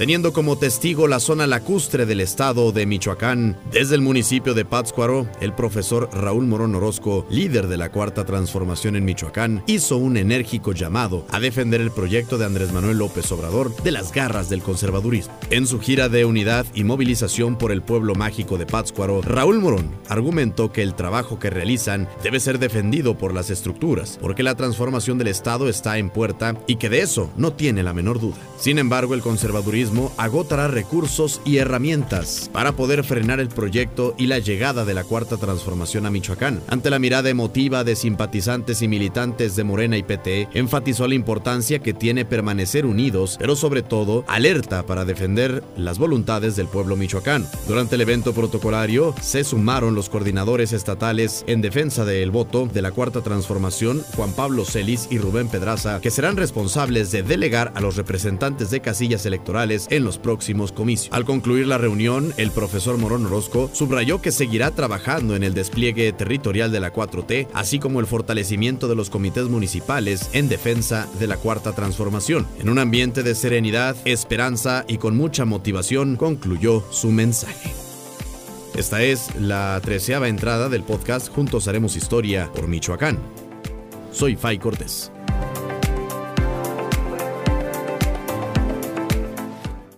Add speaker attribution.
Speaker 1: teniendo como testigo la zona lacustre del estado de Michoacán. Desde el municipio de Pátzcuaro, el profesor Raúl Morón Orozco, líder de la Cuarta Transformación en Michoacán, hizo un enérgico llamado a defender el proyecto de Andrés Manuel López Obrador de las garras del conservadurismo. En su gira de unidad y movilización por el pueblo mágico de Pátzcuaro, Raúl Morón argumentó que el trabajo que realizan debe ser defendido por las estructuras, porque la transformación del Estado está en puerta y que de eso no tiene la menor duda. Sin embargo, el conservadurismo agotará recursos y herramientas para poder frenar el proyecto y la llegada de la cuarta transformación a Michoacán. Ante la mirada emotiva de simpatizantes y militantes de Morena y PT, enfatizó la importancia que tiene permanecer unidos, pero sobre todo alerta para defender las voluntades del pueblo michoacano. Durante el evento protocolario se sumaron los coordinadores estatales en defensa del voto de la cuarta transformación, Juan Pablo Celis y Rubén Pedraza, que serán responsables de delegar a los representantes de casillas en los próximos comicios. Al concluir la reunión, el profesor Morón Orozco subrayó que seguirá trabajando en el despliegue territorial de la 4T, así como el fortalecimiento de los comités municipales en defensa de la cuarta transformación. En un ambiente de serenidad, esperanza y con mucha motivación, concluyó su mensaje. Esta es la treceava entrada del podcast Juntos Haremos Historia por Michoacán. Soy Fay Cortés.